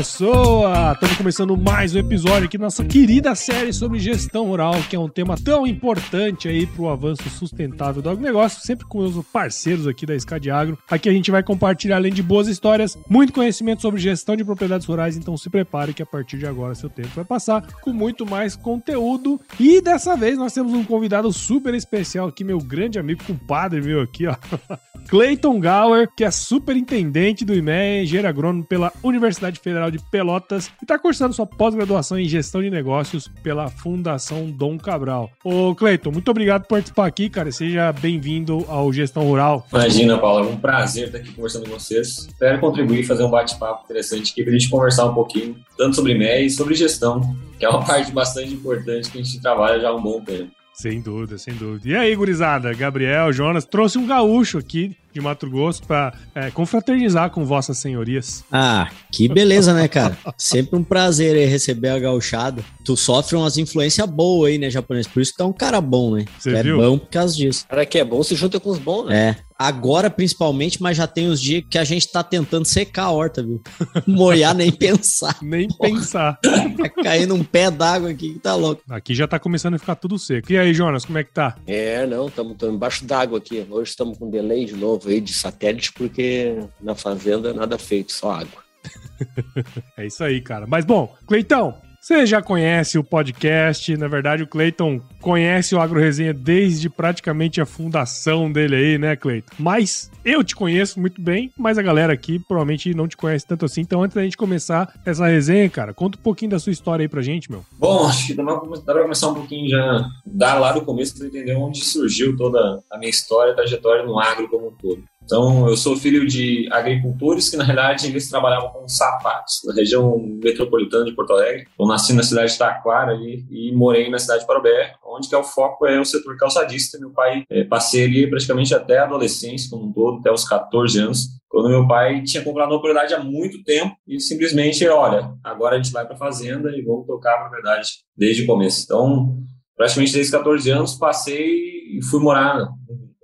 Pessoa! Estamos começando mais um episódio aqui da nossa querida série sobre gestão rural, que é um tema tão importante aí para o avanço sustentável do agronegócio, sempre com os parceiros aqui da Escad Agro. Aqui a gente vai compartilhar, além de boas histórias, muito conhecimento sobre gestão de propriedades rurais, então se prepare que a partir de agora seu tempo vai passar com muito mais conteúdo. E dessa vez nós temos um convidado super especial aqui, meu grande amigo, compadre meu aqui, ó. Clayton Gower, que é superintendente do IMEA, engenheiro agrônomo pela Universidade Federal de Pelotas e está cursando sua pós-graduação em gestão de negócios pela Fundação Dom Cabral. Ô Clayton, muito obrigado por participar aqui, cara. Seja bem-vindo ao Gestão Rural. Imagina, Paulo, é um prazer estar aqui conversando com vocês. Espero contribuir, fazer um bate-papo interessante aqui para a gente conversar um pouquinho, tanto sobre IMEA e sobre gestão, que é uma parte bastante importante que a gente trabalha já há um bom tempo. Sem dúvida, sem dúvida. E aí, gurizada? Gabriel, Jonas, trouxe um gaúcho aqui de Mato Grosso para é, confraternizar com vossas senhorias. Ah, que beleza, né, cara? Sempre um prazer aí receber a gauchada. Tu sofre umas influências boas aí, né, japonês? Por isso que tu é um cara bom, né? Você tu é bom por causa disso. cara que é bom se junta com os bons, né? É. Agora, principalmente, mas já tem os dias que a gente tá tentando secar a horta, viu? Molhar nem pensar. Nem pensar. Tá caindo um pé d'água aqui que tá louco. Aqui já tá começando a ficar tudo seco. E aí, Jonas, como é que tá? É, não, estamos embaixo d'água aqui. Hoje estamos com delay de novo aí de satélite, porque na fazenda nada feito, só água. É isso aí, cara. Mas bom, Cleitão, você já conhece o podcast. Na verdade, o Cleiton conhece o Agro Resenha desde praticamente a fundação dele aí, né, Cleiton? Mas eu te conheço muito bem, mas a galera aqui provavelmente não te conhece tanto assim. Então, antes da gente começar essa resenha, cara, conta um pouquinho da sua história aí pra gente, meu. Bom, acho que dá para começar um pouquinho já, dar lá do começo para entender onde surgiu toda a minha história, a trajetória no agro como um todo. Então, eu sou filho de agricultores que, na realidade, eles trabalhavam com sapatos, na região metropolitana de Porto Alegre. Eu nasci na cidade de Taquara ali, e morei na cidade de Parobé, onde que é o foco é o setor calçadista. Meu pai, é, passei ali praticamente até a adolescência como um todo, até os 14 anos, quando meu pai tinha comprado uma propriedade há muito tempo e simplesmente, olha, agora a gente vai para a fazenda e vamos tocar a propriedade desde o começo. Então, praticamente desde os 14 anos, passei e fui morar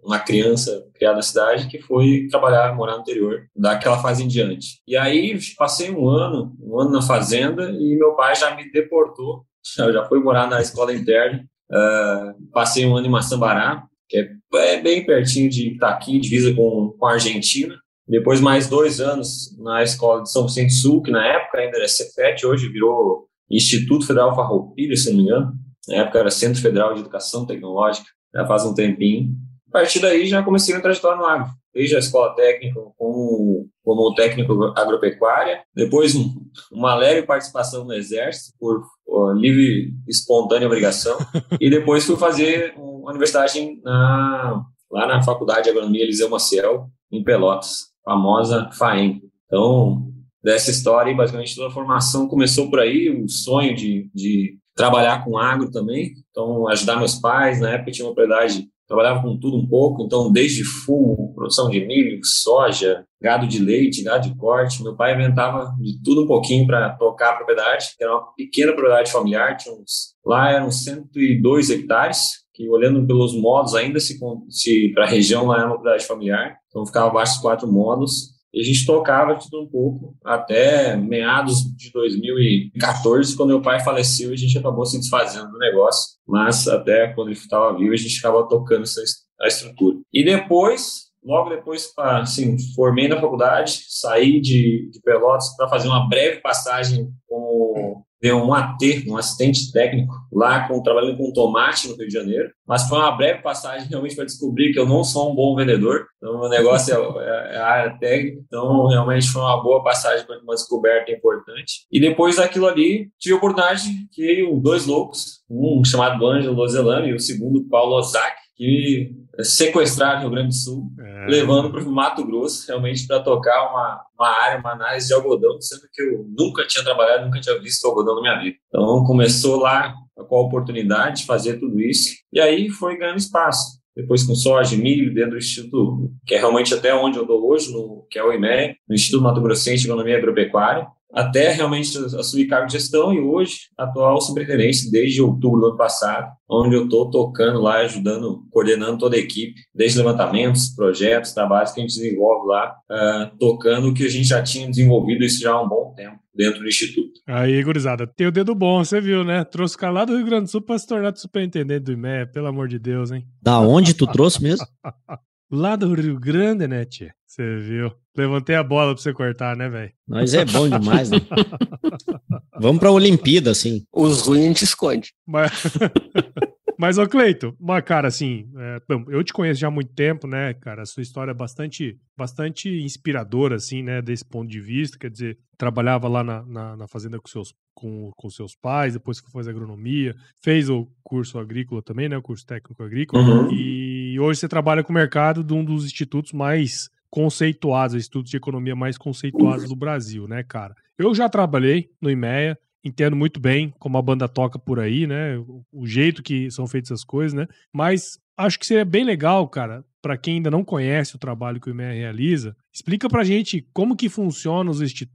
uma criança criada na cidade que foi trabalhar, morar no interior, daquela fase em diante. E aí passei um ano, um ano na fazenda e meu pai já me deportou, já, já foi morar na escola interna. Uh, passei um ano em Maçambará, que é, é bem pertinho de Itaqui, divisa com, com a Argentina. Depois mais dois anos na escola de São Vicente Sul, que na época ainda era Cefet, hoje virou Instituto Federal Farroupilha, se não me engano. Na época era Centro Federal de Educação Tecnológica, já faz um tempinho. Partir daí já comecei a trajetória no agro, desde a escola técnica como, como técnico agropecuária, depois um, uma leve participação no exército por ó, livre espontânea obrigação. E depois fui fazer uma universidade na, lá na Faculdade de Agronomia Eliseu Maciel, em Pelotas, famosa FAEM. Então, dessa história, basicamente toda a formação começou por aí, o sonho de, de trabalhar com agro também, então ajudar meus pais, na época tinha uma propriedade trabalhava com tudo um pouco, então desde fumo, produção de milho, soja, gado de leite, gado de corte, meu pai inventava de tudo um pouquinho para tocar a propriedade, que era uma pequena propriedade familiar, uns, lá eram 102 hectares, que olhando pelos modos ainda se, se para a região lá era uma propriedade familiar, então ficava abaixo dos quatro modos, a gente tocava tudo um pouco até meados de 2014, quando meu pai faleceu, a gente acabou se desfazendo do negócio, mas até quando ele estava vivo, a gente ficava tocando essa a estrutura. E depois, logo depois, assim, formei na faculdade, saí de, de Pelotas para fazer uma breve passagem como deu um AT, um assistente técnico, lá com, trabalhando com tomate no Rio de Janeiro, mas foi uma breve passagem realmente para descobrir que eu não sou um bom vendedor, então meu negócio é, é a área técnica, então realmente foi uma boa passagem para uma descoberta importante. E depois daquilo ali, tive a oportunidade que dois loucos, um chamado Ângelo Lozelano e o segundo Paulo Ozaki, que sequestraram o Rio Grande do Sul, é. levando para o Mato Grosso, realmente para tocar uma, uma área, uma análise de algodão, sendo que eu nunca tinha trabalhado, nunca tinha visto algodão na minha vida. Então começou lá com a oportunidade de fazer tudo isso, e aí foi ganhando espaço. Depois com soja, milho, dentro do Instituto, que é realmente até onde eu estou hoje, no, que é o IME, no Instituto Mato Grossense de Economia Agropecuária até realmente assumir cargo de gestão e hoje atual superintendente desde outubro do ano passado, onde eu estou tocando lá, ajudando, coordenando toda a equipe, desde levantamentos, projetos, trabalhos que a gente desenvolve lá, uh, tocando o que a gente já tinha desenvolvido isso já há um bom tempo dentro do Instituto. Aí, gurizada, tem o dedo bom, você viu, né? Trouxe o cara lá do Rio Grande do Sul para se tornar superintendente do IME, pelo amor de Deus, hein? Da onde tu trouxe mesmo? lá do Rio Grande, né, tia? Você viu? Levantei a bola pra você cortar, né, velho? Mas é bom demais, né? Vamos pra Olimpíada, assim. Os ruins a gente esconde. Mas... Mas, ô Cleito, uma cara, assim, é, eu te conheço já há muito tempo, né, cara? A sua história é bastante, bastante inspiradora, assim, né, desse ponto de vista. Quer dizer, trabalhava lá na, na, na fazenda com seus, com, com seus pais, depois que fez agronomia, fez o curso agrícola também, né, o curso técnico agrícola, uhum. e hoje você trabalha com o mercado de um dos institutos mais conceituados, institutos de economia mais conceituados do Brasil, né, cara? Eu já trabalhei no IMEA, entendo muito bem como a banda toca por aí, né? O jeito que são feitas as coisas, né? Mas acho que seria bem legal, cara, para quem ainda não conhece o trabalho que o IMEA realiza, explica pra gente como que funciona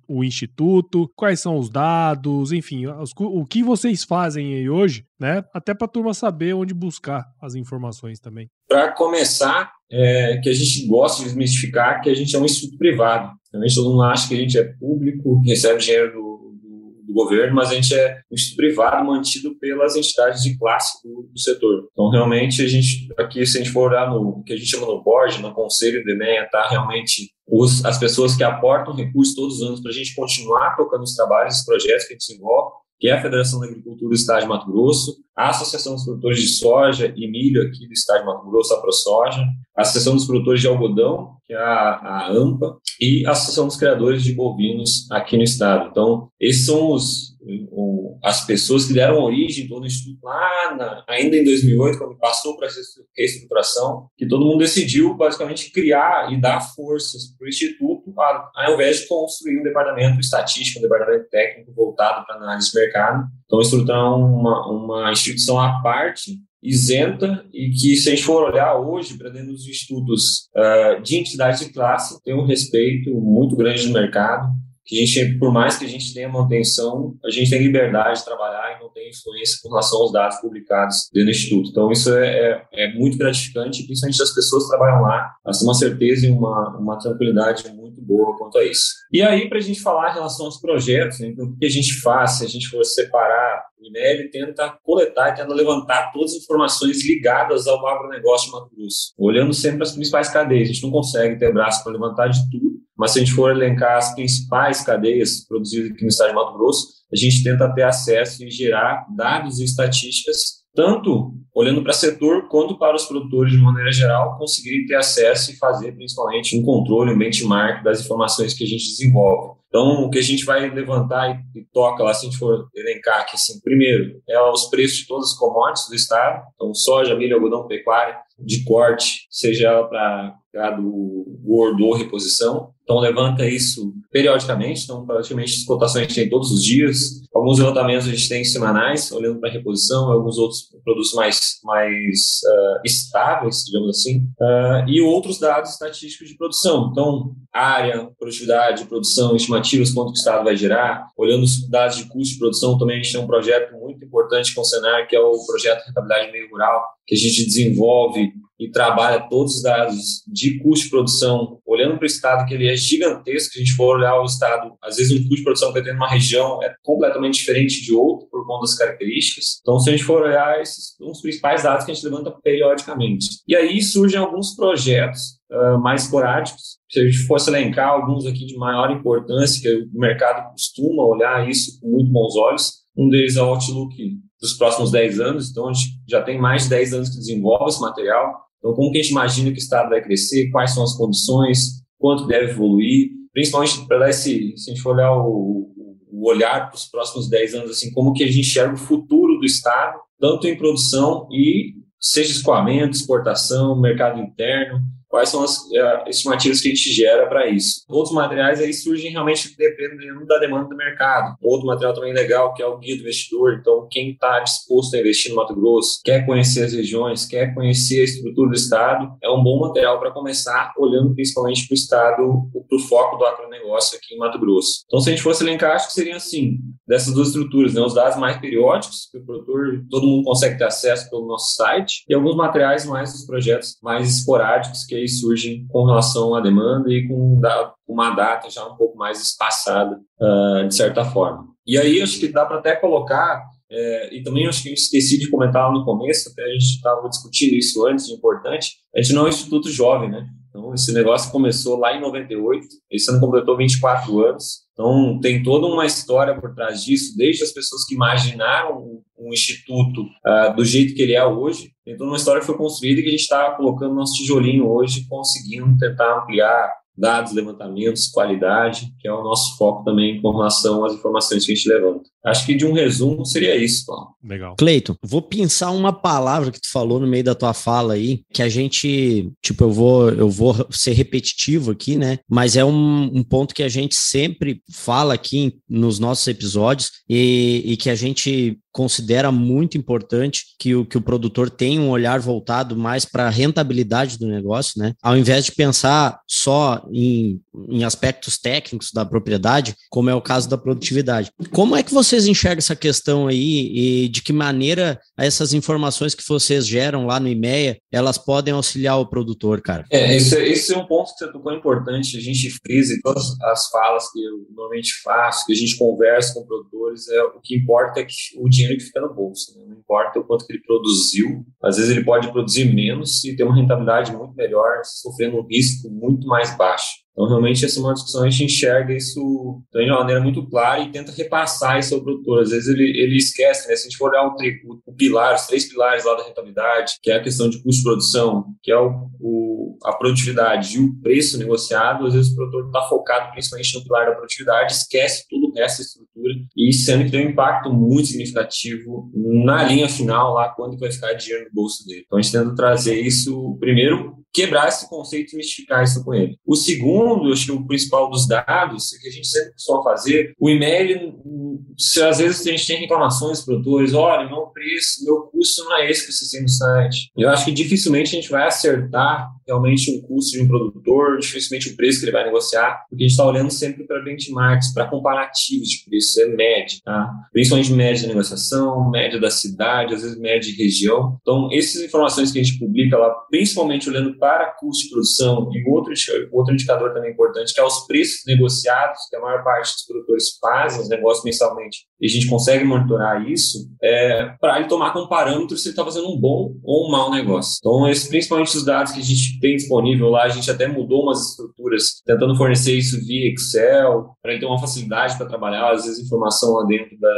o instituto, quais são os dados, enfim, o que vocês fazem aí hoje, né? Até pra turma saber onde buscar as informações também. Para começar, é, que a gente gosta de desmistificar que a gente é um instituto privado. Realmente todo mundo acha que a gente é público, recebe dinheiro do do governo, mas a gente é um instituto privado mantido pelas entidades de classe do, do, setor. Então, realmente, a gente, aqui, se a gente for olhar no que a gente chama no board, no conselho do EMEA, está realmente os, as pessoas que aportam recursos todos os anos para a gente continuar tocando os trabalhos, os projetos que a gente desenvolve, que é a Federação da Agricultura do Estado de Mato Grosso, a Associação dos Produtores de Soja e Milho aqui do Estado de Mato Grosso, a ProSoja, a Associação dos Produtores de Algodão, que é a, a AMPA, e a Associação dos Criadores de Bovinos aqui no Estado. Então, esses são os, as pessoas que deram origem todo o Instituto lá, na, ainda em 2008, quando passou para a reestruturação, que todo mundo decidiu basicamente criar e dar forças para o Instituto, ao invés de construir um departamento estatístico, um departamento técnico voltado para análise de mercado. Então, estruturar uma, uma instituição à parte isenta e que, se a gente for olhar hoje para dentro dos institutos uh, de entidade de classe, tem um respeito muito grande no mercado que a gente, por mais que a gente tenha manutenção, a gente tem liberdade de trabalhar e não tem influência com relação aos dados publicados dentro do Instituto. Então, isso é, é, é muito gratificante, principalmente as pessoas que trabalham lá, elas têm uma certeza e uma, uma tranquilidade muito boa quanto a isso. E aí, para a gente falar em relação aos projetos, né, então, o que a gente faz, se a gente for separar o INEL tenta coletar e tenta levantar todas as informações ligadas ao agronegócio de Mato Grosso, olhando sempre as principais cadeias. A gente não consegue ter braço para levantar de tudo, mas se a gente for elencar as principais cadeias produzidas aqui no estado de Mato Grosso, a gente tenta ter acesso e gerar dados e estatísticas tanto olhando para o setor quanto para os produtores de maneira geral conseguirem ter acesso e fazer principalmente um controle, um benchmark das informações que a gente desenvolve. Então, o que a gente vai levantar e, toca lá, se a gente for elencar aqui, assim, primeiro, é os preços de todas as commodities do estado, então soja, milho, algodão, pecuária, de corte, seja para do gordo ou reposição. Então, levanta isso periodicamente, então, praticamente as cotações a gente tem todos os dias. Alguns levantamentos a gente tem semanais, olhando para reposição, alguns outros produtos mais, mais uh, estáveis, digamos assim, uh, e outros dados estatísticos de produção. Então, área, produtividade, produção, estimativas, quanto o Estado vai gerar. Olhando os dados de custo de produção, também a gente tem um projeto muito importante com o Senar, que é o projeto Rentabilidade Meio Rural, que a gente desenvolve e trabalha todos os dados de custo de produção, olhando para o estado que ele é gigantesco, a gente for olhar o estado, às vezes um custo de produção que tem numa região é completamente diferente de outro por conta das características. Então, se a gente for olhar esses são os principais dados que a gente levanta periodicamente. E aí surgem alguns projetos uh, mais esporádicos. Se a gente fosse elencar alguns aqui de maior importância, que o mercado costuma olhar isso com muito bons olhos, um deles é o Outlook dos próximos 10 anos, então a gente já tem mais de 10 anos que desenvolve esse material, então, como que a gente imagina que o Estado vai crescer, quais são as condições, quanto deve evoluir, principalmente para esse, se a gente for olhar o, o olhar para os próximos 10 anos, assim, como que a gente enxerga o futuro do Estado, tanto em produção e seja escoamento, exportação, mercado interno, quais são as uh, estimativas que a gente gera para isso. Outros materiais aí surgem realmente dependendo da demanda do mercado. Outro material também legal que é o guia do investidor. Então, quem está disposto a investir no Mato Grosso, quer conhecer as regiões, quer conhecer a estrutura do estado, é um bom material para começar, olhando principalmente para o estado, para o foco do agronegócio aqui em Mato Grosso. Então, se a gente fosse elencar, acho que seria assim, dessas duas estruturas, né? os dados mais periódicos, que o produtor, todo mundo consegue ter acesso pelo nosso site, e alguns materiais mais dos projetos mais esporádicos que surgem com relação à demanda e com uma data já um pouco mais espaçada, uh, de certa forma. E aí acho que dá para até colocar, é, e também acho que eu esqueci de comentar lá no começo, até a gente estava discutindo isso antes, importante, a gente não é um instituto jovem, né? Então, esse negócio começou lá em 98, esse ano completou 24 anos. Então, tem toda uma história por trás disso, desde as pessoas que imaginaram um instituto uh, do jeito que ele é hoje. Tem toda uma história que foi construída e que a gente está colocando nosso tijolinho hoje, conseguindo tentar ampliar dados, levantamentos, qualidade, que é o nosso foco também com relação às informações que a gente levanta. Acho que de um resumo seria isso, Paulo. Legal. Cleiton, vou pensar uma palavra que tu falou no meio da tua fala aí, que a gente, tipo, eu vou, eu vou ser repetitivo aqui, né? Mas é um, um ponto que a gente sempre fala aqui nos nossos episódios e, e que a gente considera muito importante que o, que o produtor tenha um olhar voltado mais para a rentabilidade do negócio, né? Ao invés de pensar só em, em aspectos técnicos da propriedade, como é o caso da produtividade. Como é que vocês enxergam essa questão aí e de que maneira essas informações que vocês geram lá no IMEA, elas podem auxiliar o produtor, cara? É, esse, esse é um ponto que você tocou importante, a gente frisa em todas as falas que eu normalmente faço, que a gente conversa com produtores, é, o que importa é que o dinheiro dinheiro que fica no bolso. Né? Não importa o quanto que ele produziu, às vezes ele pode produzir menos e ter uma rentabilidade muito melhor, sofrendo um risco muito mais baixo. Então, realmente, essa é uma discussão, a gente enxerga isso de uma maneira muito clara e tenta repassar isso ao produtor. Às vezes ele, ele esquece, né? Se a gente for olhar o, o, pilar, os três pilares lá da rentabilidade, que é a questão de custo de produção, que é o, o a produtividade e o preço negociado, às vezes o produtor está focado principalmente no pilar da produtividade, esquece todo da estrutura e sendo que tem um impacto muito significativo na linha final lá, quando vai ficar dinheiro no bolso dele. Então, a gente tenta trazer isso, primeiro, quebrar esse conceito e mistificar isso com ele. O segundo, acho que o principal dos dados, que a gente sempre costuma fazer, o e-mail, se às vezes a gente tem reclamações dos produtores, olha, meu preço, meu custo não é esse que você tem no site. Eu acho que dificilmente a gente vai acertar realmente um custo de um produtor, dificilmente o preço que ele vai negociar, porque a gente está olhando sempre para benchmarks, para comparativos de preço, é média, tá? Principalmente média de negociação, média da cidade, às vezes média de região. Então, essas informações que a gente publica lá, principalmente olhando para custo de produção e outro, outro indicador também importante, que é os preços negociados, que a maior parte dos produtores fazem os negócios mensalmente, e a gente consegue monitorar isso, é, para ele tomar como parâmetro se ele está fazendo um bom ou um mau negócio. Então, esses, principalmente os dados que a gente tem disponível lá, a gente até mudou umas estruturas, tentando fornecer isso via Excel, para ele ter uma facilidade para trabalhar, às vezes informação lá dentro da,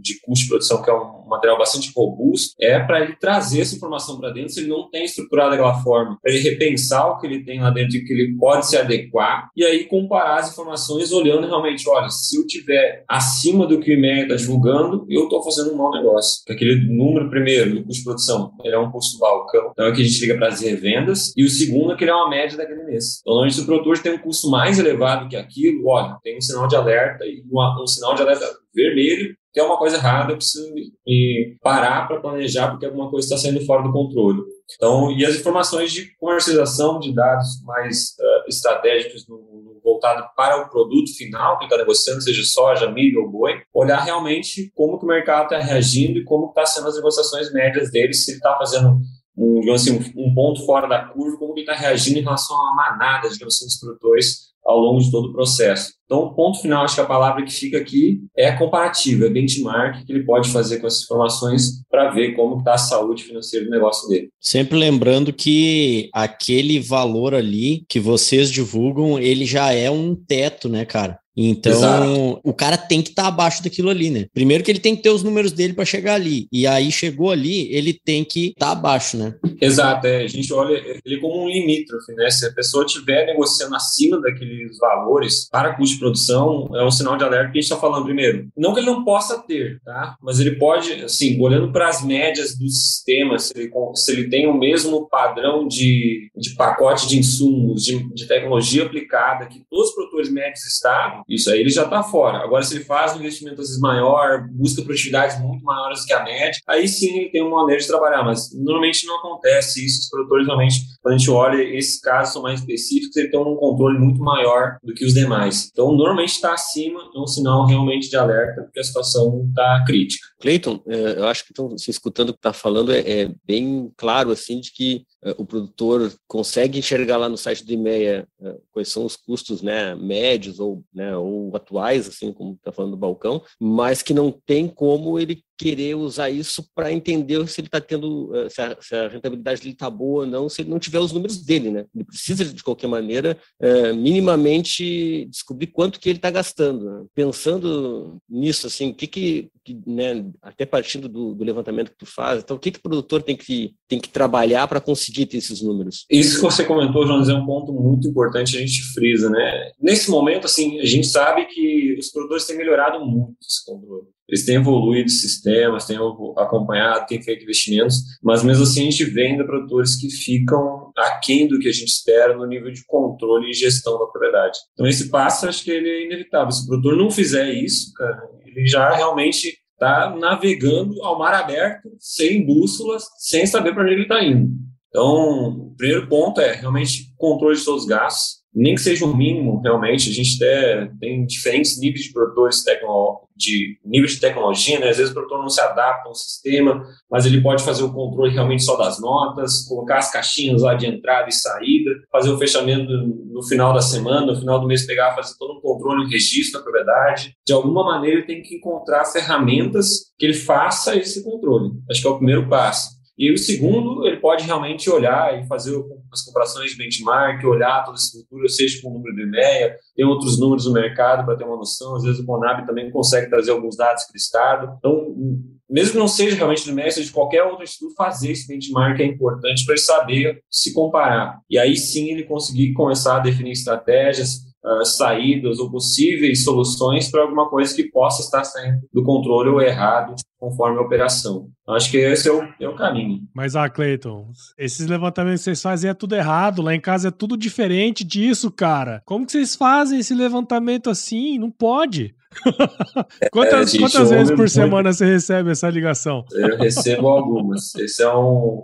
de custo de produção, que é um material bastante robusto, é para ele trazer essa informação para dentro, se ele não tem estruturado daquela forma, para ele repensar o que ele tem lá dentro e que ele pode se adequar, e aí comparar as informações olhando realmente, olha, se eu tiver acima do que o e-mail está divulgando, eu estou fazendo um mau negócio. Aquele número primeiro do custo de produção, ele é um custo balcão, então é que a gente liga para as revendas, e o segundo é que ele é uma média daquele mês. Então, se o produtor tem um custo mais elevado que aquilo, olha, tem um sinal de alerta e um, um sinal de alerta vermelho, tem uma coisa errada, eu preciso me parar para planejar porque alguma coisa está saindo fora do controle. Então, e as informações de comercialização de dados mais uh, estratégicos no, no, voltado para o produto final que está negociando, seja soja, milho ou boi, olhar realmente como que o mercado está reagindo e como estão tá sendo as negociações médias dele, se ele está fazendo um, assim, um ponto fora da curva, como ele está reagindo em relação a uma manada, digamos assim, dos produtores ao longo de todo o processo. Então, o ponto final, acho que a palavra que fica aqui é comparativo, é benchmark que ele pode fazer com essas informações para ver como está a saúde financeira do negócio dele. Sempre lembrando que aquele valor ali que vocês divulgam, ele já é um teto, né, cara? Então, Exato. o cara tem que estar abaixo daquilo ali, né? Primeiro que ele tem que ter os números dele para chegar ali. E aí chegou ali, ele tem que estar abaixo, né? Exato, é, a gente olha ele como um limítrofe, né? Se a pessoa estiver negociando acima daqueles valores para custo de produção, é um sinal de alerta que a gente está falando primeiro. Não que ele não possa ter, tá? Mas ele pode, assim, olhando para as médias do sistema, se ele, se ele tem o mesmo padrão de, de pacote de insumos, de, de tecnologia aplicada que todos os produtores médios estavam, isso aí ele já está fora. Agora, se ele faz um investimento às vezes maior, busca produtividades muito maiores que a média, aí sim ele tem uma maneira de trabalhar, mas normalmente não acontece isso. Os produtores, normalmente, quando a gente olha, esses casos são mais específicos, ele tem um controle muito maior do que os demais. Então, normalmente está acima, é um sinal realmente de alerta, porque a situação está crítica. Cleiton, é, eu acho que então, se escutando o que está falando, é, é, bem claro assim de que é, o produtor consegue enxergar lá no site do IMEA quais são os custos né, médios ou, né, ou atuais, assim como está falando do balcão, mas que não tem como ele querer usar isso para entender se ele está tendo, é, se a, se a, rentabilidade dele está boa ou não, se ele não tiver os números dele, né? Ele precisa, de qualquer maneira, é, minimamente descobrir quanto que ele está gastando. Né? Pensando nisso, assim, o que que, que né, até partindo do, do, levantamento que tu faz, então o que que o produtor tem que, tem que trabalhar para conseguir ter esses números? Isso que você comentou, Jonas, é um ponto muito importante, a gente frisa, né? Nesse momento, assim, a gente sabe que os produtores têm melhorado muito esse controle eles têm evoluído sistemas, têm acompanhado, têm feito investimentos, mas mesmo assim a gente ainda produtores que ficam aquém do que a gente espera no nível de controle e gestão da propriedade. Então esse passo acho que ele é inevitável. Se o produtor não fizer isso, cara, ele já realmente está navegando ao mar aberto, sem bússolas, sem saber para onde ele está indo. Então, o primeiro ponto é realmente controle de seus gastos, nem que seja o mínimo, realmente, a gente tem diferentes níveis de produtores de níveis de tecnologia, né? Às vezes o produtor não se adapta ao sistema, mas ele pode fazer o controle realmente só das notas, colocar as caixinhas lá de entrada e saída, fazer o fechamento no final da semana, no final do mês pegar, fazer todo um controle, registro da propriedade. De alguma maneira ele tem que encontrar ferramentas que ele faça esse controle. Acho que é o primeiro passo. E o segundo, ele pode realmente olhar e fazer as comparações de benchmark, olhar toda a estrutura, seja com o número do EMEA, tem outros números no mercado para ter uma noção, às vezes o Conab também consegue trazer alguns dados para o Estado. Então, mesmo que não seja realmente do MEC, seja de qualquer outro instituto, fazer esse benchmark é importante para ele saber se comparar. E aí sim ele conseguir começar a definir estratégias, uh, saídas ou possíveis soluções para alguma coisa que possa estar saindo do controle ou errado conforme a operação. Acho que esse é o, é o caminho. Mas, ah, Cleiton, esses levantamentos que vocês fazem é tudo errado. Lá em casa é tudo diferente disso, cara. Como que vocês fazem esse levantamento assim? Não pode. quantas, é, quantas vezes por semana você recebe essa ligação? Eu recebo algumas. Esse é um,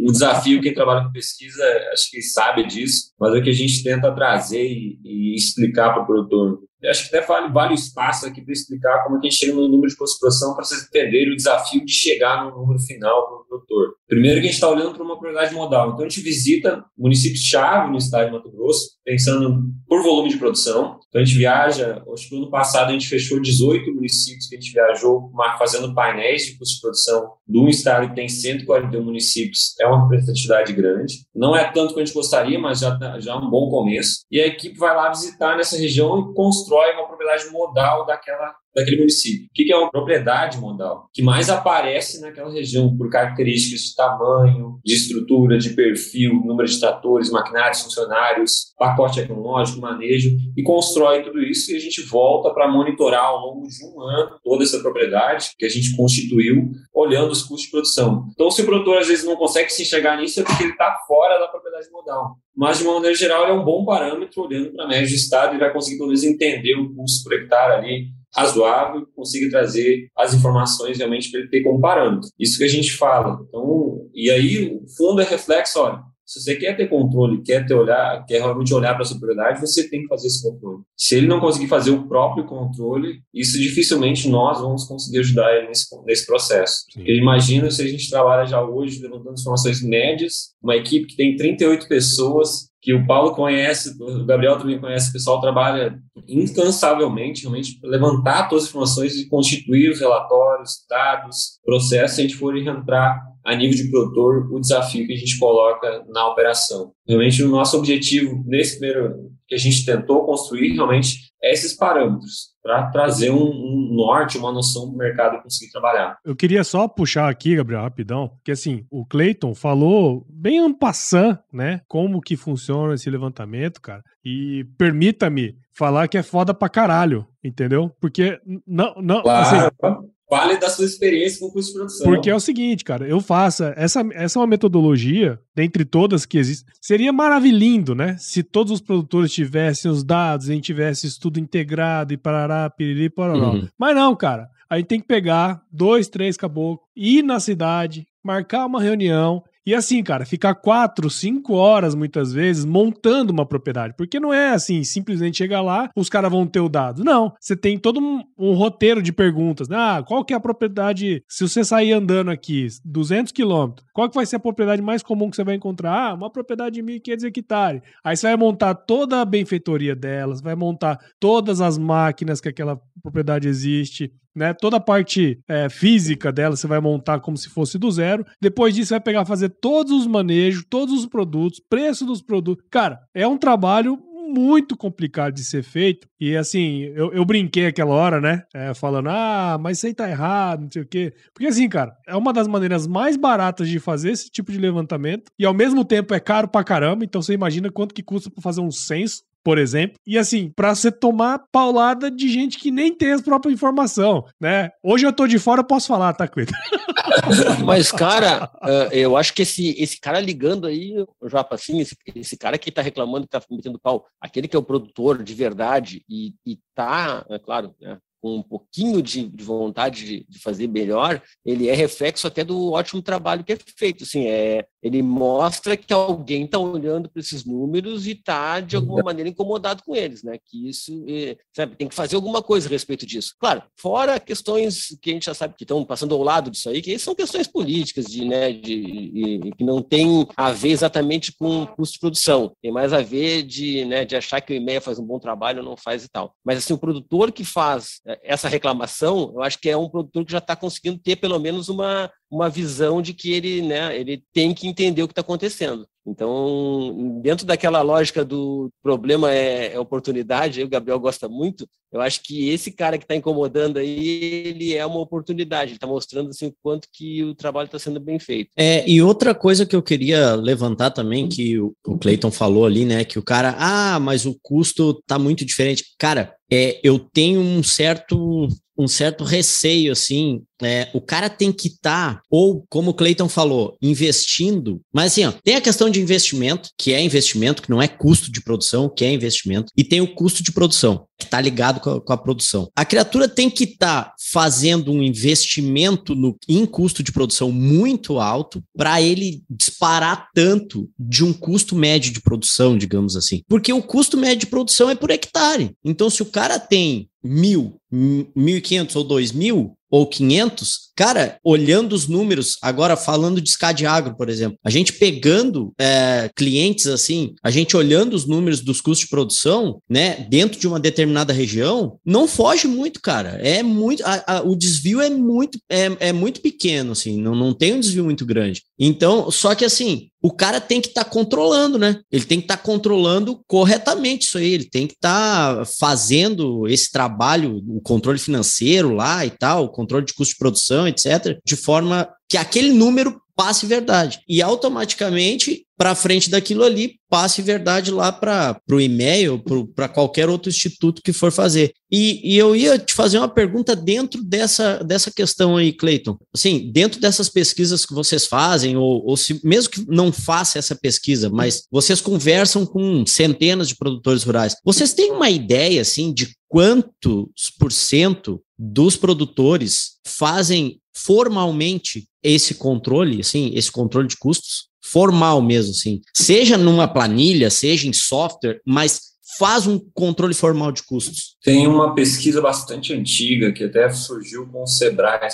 um desafio. Quem trabalha com pesquisa, acho que sabe disso, mas é o que a gente tenta trazer e, e explicar para o produtor. Eu acho que até vale, vale o espaço aqui para explicar como é que a gente chega no número de concentração para vocês entenderem o desafio de chegar no número final produtor. Primeiro que a gente está olhando para uma propriedade modal. Então a gente visita municípios-chave no estado de Mato Grosso, pensando por volume de produção. Então a gente viaja, acho que no ano passado a gente fechou 18 municípios que a gente viajou fazendo painéis de custo de produção de um estado que tem 141 municípios. É uma representatividade grande. Não é tanto quanto a gente gostaria, mas já, tá, já é um bom começo. E a equipe vai lá visitar nessa região e constrói uma propriedade modal daquela daquele município. O que é uma propriedade modal? Que mais aparece naquela região por características de tamanho, de estrutura, de perfil, número de tratores, maquinários, funcionários, pacote tecnológico, manejo, e constrói tudo isso e a gente volta para monitorar ao longo de um ano toda essa propriedade que a gente constituiu, olhando os custos de produção. Então, se o produtor às vezes não consegue se enxergar nisso, é porque ele está fora da propriedade modal. Mas, de uma maneira geral, é um bom parâmetro, olhando para a média de estado, e vai conseguir, pelo menos, entender o custo por hectare ali, razoável, consiga trazer as informações realmente para ele ter como parâmetro. Isso que a gente fala. Então, e aí o fundo é reflexo, olha, se você quer ter controle, quer ter olhar, quer realmente olhar para a superioridade, você tem que fazer esse controle. Se ele não conseguir fazer o próprio controle, isso dificilmente nós vamos conseguir ajudar ele nesse, nesse processo. Sim. Porque imagina se a gente trabalha já hoje levantando informações médias, uma equipe que tem 38 pessoas, que o Paulo conhece, o Gabriel também conhece, o pessoal trabalha incansavelmente, realmente, para levantar todas as informações e constituir os relatórios, dados, processos, se a gente for entrar a nível de produtor, o desafio que a gente coloca na operação. Realmente, o nosso objetivo nesse primeiro, que a gente tentou construir realmente é esses parâmetros para trazer um, um, norte, uma noção do mercado e conseguir trabalhar. Eu queria só puxar aqui, Gabriel, rapidão, porque assim, o Clayton falou bem ampassant, né, como que funciona esse levantamento, cara, e permita-me falar que é foda pra caralho, entendeu? Porque não, não, claro. assim, Fale da sua experiência com o curso de produção. Porque é o seguinte, cara, eu faço. Essa, essa é uma metodologia, dentre todas que existem. Seria maravilhoso, né? Se todos os produtores tivessem os dados, a gente tivesse isso tudo integrado e parará, piriri, parará. Uhum. Mas não, cara. A gente tem que pegar dois, três caboclos, ir na cidade, marcar uma reunião e assim, cara, ficar quatro, cinco horas muitas vezes montando uma propriedade. Porque não é assim, simplesmente chegar lá, os caras vão ter o dado. Não, você tem todo um, um, roteiro de perguntas. Ah, qual que é a propriedade, se você sair andando aqui 200 quilômetros, qual que vai ser a propriedade mais comum que você vai encontrar? Ah, uma propriedade de 1.500 hectares. Aí você vai montar toda a benfeitoria delas, vai montar todas as máquinas que aquela propriedade existe, né? Toda a parte é, física dela você vai montar como se fosse do zero. Depois disso, você vai pegar, fazer todos os manejos, todos os produtos, preço dos produtos. Cara, é um trabalho muito complicado de ser feito. E assim, eu, eu brinquei aquela hora, né? É, falando, ah, mas isso aí tá errado, não sei o quê. Porque assim, cara, é uma das maneiras mais baratas de fazer esse tipo de levantamento. E ao mesmo tempo é caro pra caramba. Então você imagina quanto que custa pra fazer um censo por exemplo. E assim, para você tomar paulada de gente que nem tem a própria informação, né? Hoje eu tô de fora, eu posso falar, tá, Cleiton? Mas, cara, eh, eu acho que esse, esse cara ligando aí, Japa, assim, esse, esse cara que tá reclamando, que tá metendo pau, aquele que é o produtor de verdade e, e tá, é claro, né, com um pouquinho de, de vontade de, de, fazer melhor, ele é reflexo até do ótimo trabalho que é feito. Assim, é, ele mostra que alguém está olhando para esses números e está, de alguma maneira, incomodado com eles, né? Que isso, é, sabe, tem que fazer alguma coisa a respeito disso. Claro, fora questões que a gente já sabe que estão passando ao lado disso aí, que são questões políticas, de, né, de, de, que não tem a ver exatamente com custo de produção, tem mais a ver de, né, de achar que o e-mail faz um bom trabalho ou não faz e tal. Mas, assim, o produtor que faz essa reclamação, eu acho que é um produtor que já está conseguindo ter pelo menos uma, uma visão de que ele, né, ele tem que entender o que está acontecendo. Então, dentro daquela lógica do problema é, é oportunidade, o Gabriel gosta muito, eu acho que esse cara que está incomodando aí, ele é uma oportunidade, ele está mostrando assim, o quanto que o trabalho está sendo bem feito. É, e outra coisa que eu queria levantar também, que o, o Clayton falou ali, né, que o cara, ah, mas o custo está muito diferente. Cara, é, eu tenho um certo um certo receio, assim, é, o cara tem que estar, tá, ou como o Clayton falou, investindo, mas assim, ó, tem a questão de investimento, que é investimento, que não é custo de produção, que é investimento, e tem o custo de produção, que está ligado com a, com a, produção. A criatura tem que estar tá fazendo um investimento no, em custo de produção muito alto para ele disparar tanto de um custo médio de produção, digamos assim. Porque o custo médio de produção é por hectare. Então, se o cara tem mil, mil e quinhentos ou dois mil, ou 500, cara, olhando os números, agora falando de SCAD Agro, por exemplo, a gente pegando é, clientes assim, a gente olhando os números dos custos de produção, né, dentro de uma determinada região, não foge muito, cara. É muito, a, a, o desvio é muito, é, é muito pequeno, assim, não, não tem um desvio muito grande. Então, só que assim, o cara tem que estar tá controlando, né? Ele tem que estar tá controlando corretamente isso aí, ele tem que estar tá fazendo esse trabalho, o controle financeiro lá e tal, controle de custo de produção, etc., de forma que aquele número passe verdade. E automaticamente, para frente daquilo ali, passe verdade lá para o e-mail, para qualquer outro instituto que for fazer. E, e, eu ia te fazer uma pergunta dentro dessa, dessa questão aí, Cleiton. Assim, dentro dessas pesquisas que vocês fazem, ou, ou se mesmo que não faça essa pesquisa, mas vocês conversam com centenas de produtores rurais, vocês têm uma ideia, assim, de quantos por cento dos produtores fazem formalmente esse controle, assim, esse controle de custos, formal mesmo, assim, seja numa planilha, seja em software, mas faz um controle formal de custos? Tem uma pesquisa bastante antiga que até surgiu com o Sebrae,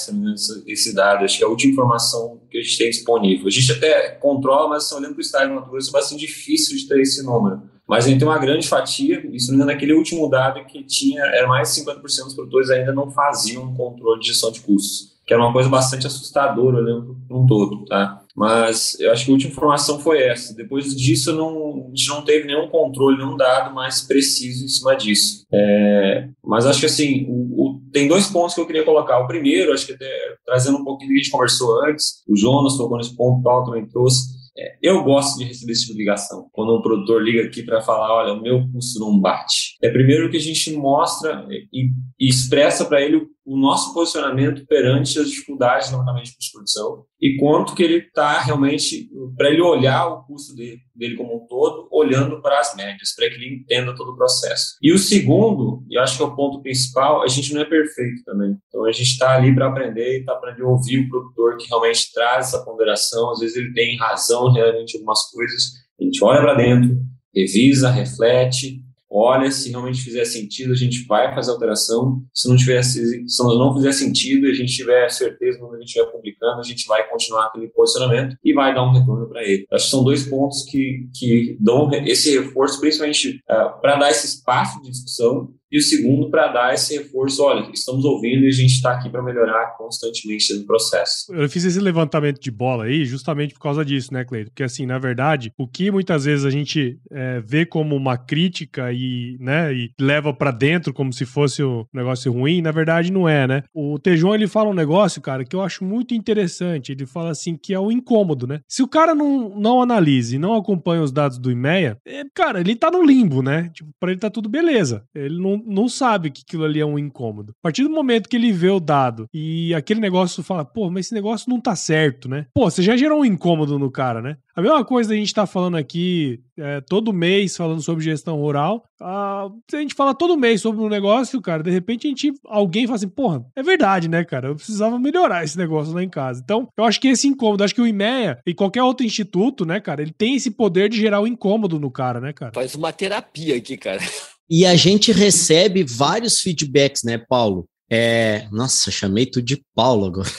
esse dado, acho que é a última informação que a gente tem disponível. A gente até controla, mas olhando para o Mato Grosso, é bastante difícil de ter esse número. Mas a gente tem uma grande fatia, isso naquele último dado que tinha, era mais de 50% dos produtores ainda não faziam um controle de gestão de custos que era uma coisa bastante assustadora olhando para um todo, tá? Mas eu acho que a última informação foi essa. Depois disso, não, a gente não teve nenhum controle, nenhum dado mais preciso em cima disso. É, mas acho que assim, o, o, tem dois pontos que eu queria colocar. O primeiro, acho que até trazendo um pouquinho do que a gente conversou antes, o Jonas tocou nesse ponto, o Paulo também trouxe é, eu gosto de receber esse tipo de ligação. Quando o produtor liga aqui para falar, olha, o meu custo não bate. É primeiro que a gente mostra e, e expressa para ele o nosso posicionamento perante as dificuldades normalmente de produção e quanto que ele está realmente para ele olhar o custo dele, dele, como um todo, olhando para as médias, para que ele entenda todo o processo. E o segundo, e acho que é o ponto principal, a gente não é perfeito também. Então a gente está ali para aprender está aprendendo a ouvir o produtor que realmente traz essa ponderação. Às vezes ele tem razão realmente algumas coisas. A gente olha para dentro, revisa, reflete olha, se realmente fizer sentido, a gente vai fazer alteração. Se não tiver, se não fizer sentido, a gente tiver certeza quando a gente estiver publicando, a gente vai continuar aquele posicionamento e vai dar um retorno para ele. Acho que são dois pontos que, que dão esse reforço, principalmente uh, é, para dar esse espaço de discussão e o segundo para dar esse reforço, olha, estamos ouvindo e a gente está aqui para melhorar constantemente no processo. Eu fiz esse levantamento de bola aí justamente por causa disso, né, Cleiton? Porque assim, na verdade, o que muitas vezes a gente é, vê como uma crítica e, né, e leva para dentro como se fosse um negócio ruim, na verdade não é, né? O Tejon ele fala um negócio, cara, que eu acho muito interessante. Ele fala assim que é o incômodo, né? Se o cara não, não analise, não acompanha os dados do IMEA, é, cara, ele tá no limbo, né? Tipo, para ele tá tudo beleza. Ele não não, sabe que aquilo ali é um incômodo. A partir do momento que ele vê o dado e aquele negócio fala, pô, mas esse negócio não tá certo, né? Pô, você já gerou um incômodo no cara, né? A mesma coisa a gente tá falando aqui é, todo mês falando sobre gestão rural. Ah, a gente fala todo mês sobre um negócio, cara, de repente a gente, alguém fala assim, porra, é verdade, né, cara? Eu precisava melhorar esse negócio lá em casa. Então, eu acho que esse incômodo, acho que o IMEA e qualquer outro instituto, né, cara, ele tem esse poder de gerar o um incômodo no cara, né, cara? Faz uma terapia aqui, cara. E a gente recebe vários feedbacks, né, Paulo? É, nossa, chamei tu de Paulo agora.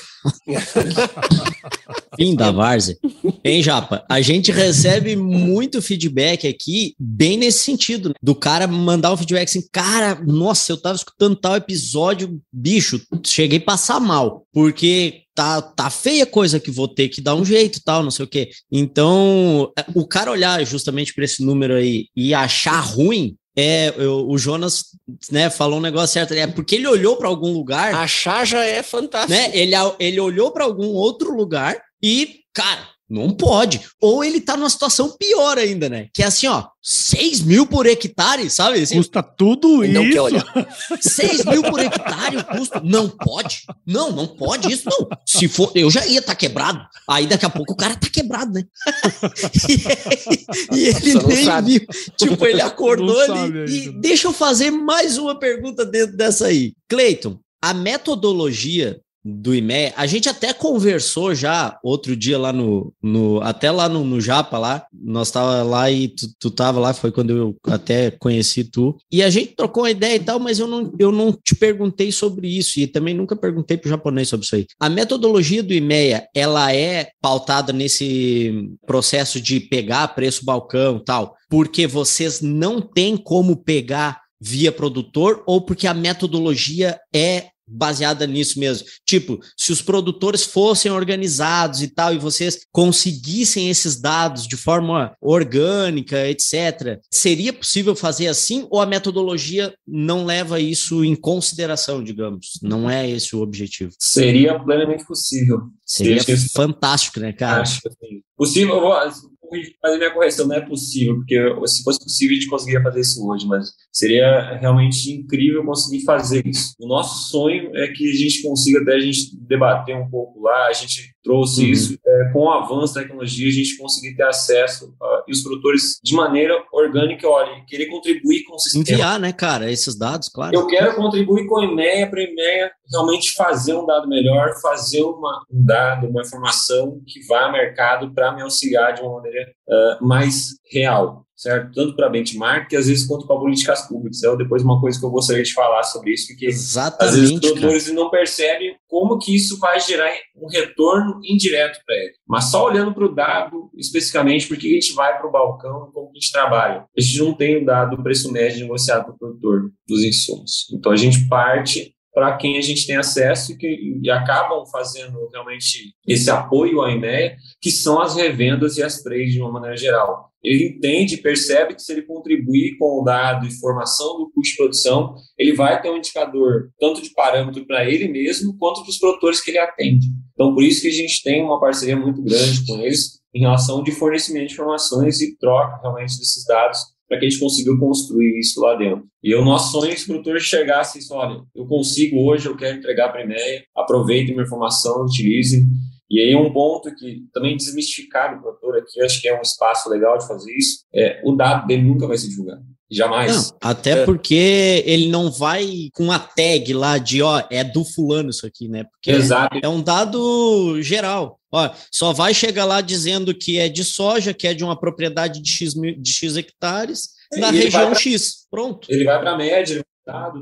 Fim da várzea. Hein, Japa? A gente recebe muito feedback aqui, bem nesse sentido, do cara mandar um feedback assim, cara, nossa, eu tava escutando tal episódio, bicho, cheguei a passar mal, porque tá, tá feia coisa que vou ter que dar um jeito tal, não sei o quê. Então, o cara olhar justamente para esse número aí e achar ruim, é, eu, o Jonas, né, falou um negócio certo ali, é porque ele olhou para algum lugar. Achar já é fantástico. Né, ele, ele olhou para algum outro lugar e, cara, não pode. Ou ele tá numa situação pior ainda, né? Que é assim, ó, 6 mil por hectare, sabe? Assim, Custa tudo não isso. Quer olhar. 6 mil por hectare o custo. Não pode. Não, não pode isso, não. Se for, eu já ia estar tá quebrado. Aí daqui a pouco o cara tá quebrado, né? e, e ele nem sabe. viu. Tipo, ele acordou ali. E deixa eu fazer mais uma pergunta dentro dessa aí. Cleiton, a metodologia do IME, a gente até conversou já outro dia lá no, no até lá no, no Japa lá, nós tava lá e tu, tu tava lá, foi quando eu até conheci tu, e a gente trocou uma ideia e tal, mas eu não, eu não te perguntei sobre isso e também nunca perguntei pro japonês sobre isso aí. A metodologia do IMEA, ela é pautada nesse processo de pegar preço balcão tal, porque vocês não têm como pegar via produtor ou porque a metodologia é baseada nisso mesmo. Tipo, se os produtores fossem organizados e tal, e vocês conseguissem esses dados de forma orgânica, etc., seria possível fazer assim ou a metodologia não leva isso em consideração, digamos? Não é esse o objetivo? Seria plenamente possível. Seria fantástico, né, cara? Acho assim, possível, fazer minha correção, não é possível, porque se fosse possível a gente conseguiria fazer isso hoje, mas seria realmente incrível conseguir fazer isso. O nosso sonho é que a gente consiga até a gente debater um pouco lá, a gente trouxe uhum. isso, é, com o avanço da tecnologia, a gente conseguir ter acesso uh, e os produtores de maneira orgânica, olha, querer contribuir com o sistema. Enviar, né, cara, esses dados, claro. Eu quero contribuir com a EMEA para a EMEA realmente fazer um dado melhor, fazer uma, um dado, uma informação que vá ao mercado para me auxiliar de uma maneira uh, mais real certo? Tanto para benchmark, que às vezes quanto para políticas públicas. É depois uma coisa que eu gostaria de falar sobre isso, porque Exatamente, às vezes os produtores não percebem como que isso vai gerar um retorno indireto para ele. Mas só olhando para o dado especificamente, porque a gente vai para o balcão, como a gente trabalha. A gente não tem o dado do preço médio negociado para o produtor dos insumos. Então a gente parte para quem a gente tem acesso e que e acabam fazendo realmente esse apoio à IMEA, que são as revendas e as trades de uma maneira geral. Ele entende, percebe que se ele contribuir com o dado e formação do custo de produção, ele vai ter um indicador tanto de parâmetro para ele mesmo, quanto para os produtores que ele atende. Então, por isso que a gente tem uma parceria muito grande com eles em relação de fornecimento de informações e troca realmente desses dados para que a gente consiga construir isso lá dentro. E o nosso sonho é que o produtor chegasse e olha, eu consigo hoje, eu quero entregar para a EMEA, aproveitem minha informação, utilizem. E aí um ponto que também desmistificar o produtor aqui, acho que é um espaço legal de fazer isso, é o dado dele nunca vai ser divulgado. Jamais. Não, até é. porque ele não vai com a tag lá de, ó, é do fulano isso aqui, né? Porque Exato. é um dado geral. Ó, só vai chegar lá dizendo que é de soja, que é de uma propriedade de X, de X hectares, na região pra, X. Pronto. Ele vai para a média,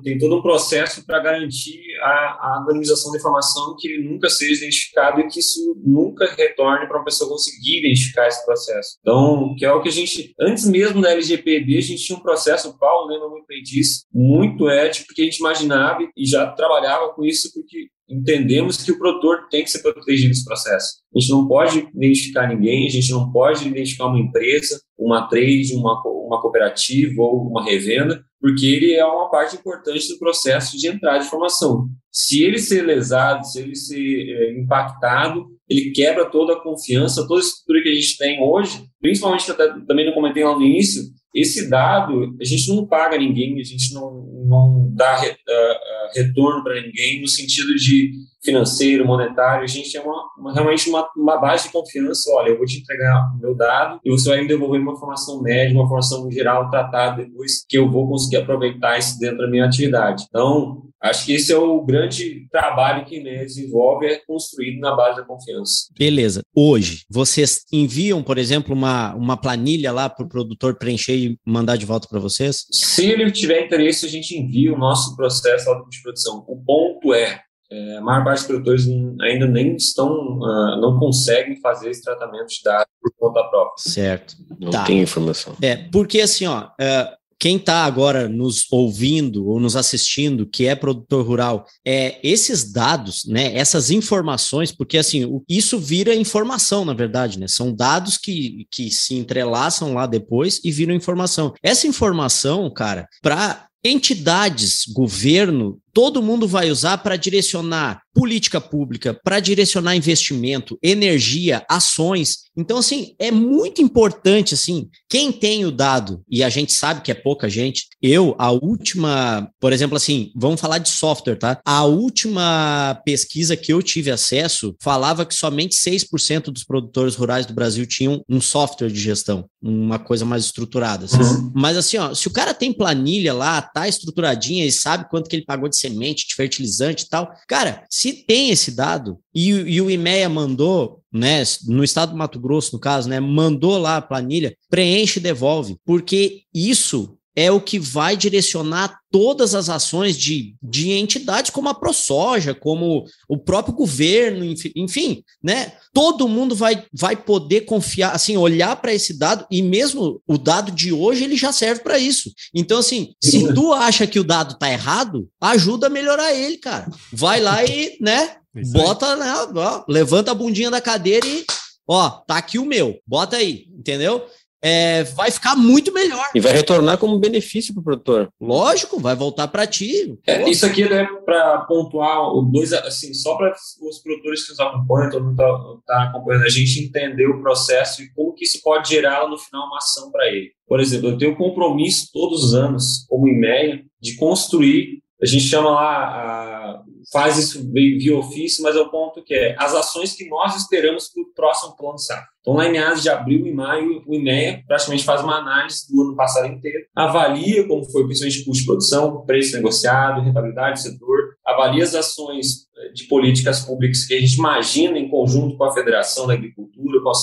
tem todo um processo para garantir a, a, anonimização da informação que ele nunca seja identificado e que isso nunca retorne para uma pessoa conseguir identificar esse processo. Então, que é o que a gente, antes mesmo da LGPD, a gente tinha um processo, o Paulo lembra muito bem disso, muito ético, porque a gente imaginava e já trabalhava com isso, porque entendemos que o produtor tem que ser protegido nesse processo. A gente não pode identificar ninguém, a gente não pode identificar uma empresa, uma trade, uma, uma cooperativa ou uma revenda, porque ele é uma parte importante do processo de entrada de informação. Se ele ser lesado, se ele ser é, impactado, ele quebra toda a confiança, toda a estrutura que a gente tem hoje, principalmente também não comentei lá no início, esse dado, a gente não paga ninguém, a gente não, não dá uh, uh, retorno para ninguém no sentido de financeiro, monetário, a gente é uma, uma, realmente uma, uma base de confiança, olha, eu vou te entregar o meu dado e você vai me devolver uma informação média, uma informação geral tratada depois que eu vou conseguir aproveitar isso dentro da minha atividade. Então, acho que esse é o grande trabalho que né, desenvolve, é construído na base da confiança. Beleza. Hoje, vocês enviam, por exemplo, uma, uma planilha lá para o produtor preencher e mandar de volta para vocês? Se ele tiver interesse, a gente envia o nosso processo de produção. O ponto é, é, a maior parte dos produtores ainda nem estão, uh, não conseguem fazer esse tratamento de dados por conta própria. Certo. Não tá. tem informação. É, porque assim, ó, é, quem está agora nos ouvindo ou nos assistindo, que é produtor rural, é esses dados, né, essas informações, porque assim, isso vira informação, na verdade, né? São dados que, que se entrelaçam lá depois e viram informação. Essa informação, cara, para entidades, governo, todo mundo vai usar para direcionar política pública, para direcionar investimento, energia, ações. Então, assim, é muito importante, assim, quem tem o dado, e a gente sabe que é pouca gente, eu, a última, por exemplo, assim, vamos falar de software, tá? A última pesquisa que eu tive acesso falava que somente 6% dos produtores rurais do Brasil tinham um software de gestão, uma coisa mais estruturada. Assim. Uhum. Mas, assim, ó, se o cara tem planilha lá, tá estruturadinha e sabe quanto que ele pagou de semente, de fertilizante e tal. Cara, se tem esse dado e, e o IMEA mandou, né, no estado do Mato Grosso, no caso, né, mandou lá a planilha, preenche e devolve, porque isso é o que vai direcionar todas as ações de, de entidades como a ProSoja, como o próprio governo, enfim, né? Todo mundo vai, vai poder confiar, assim, olhar para esse dado e mesmo o dado de hoje ele já serve para isso. Então, assim, se tu acha que o dado tá errado, ajuda a melhorar ele, cara. Vai lá e, né? Bota, né? Ó, levanta a bundinha da cadeira e, ó, tá aqui o meu. Bota aí, entendeu? É, vai ficar muito melhor. E vai retornar como benefício para o produtor. Lógico, vai voltar para ti. É, isso aqui é para pontuar dois, assim, só para os produtores que nos acompanham, todo mundo está tá acompanhando a gente entender o processo e como que isso pode gerar no final uma ação para ele. Por exemplo, eu tenho compromisso todos os anos, como IMEA, de construir, a gente chama lá a faz isso via ofício, mas é o ponto que é as ações que nós esperamos para o próximo plano safra. Então, lá em meados de abril e maio, o IMEA praticamente faz uma análise do ano passado inteiro, avalia como foi principalmente custo de produção, preço negociado, rentabilidade do setor, avalia as ações de políticas públicas que a gente imagina em conjunto com a Federação da Agricultura, com a,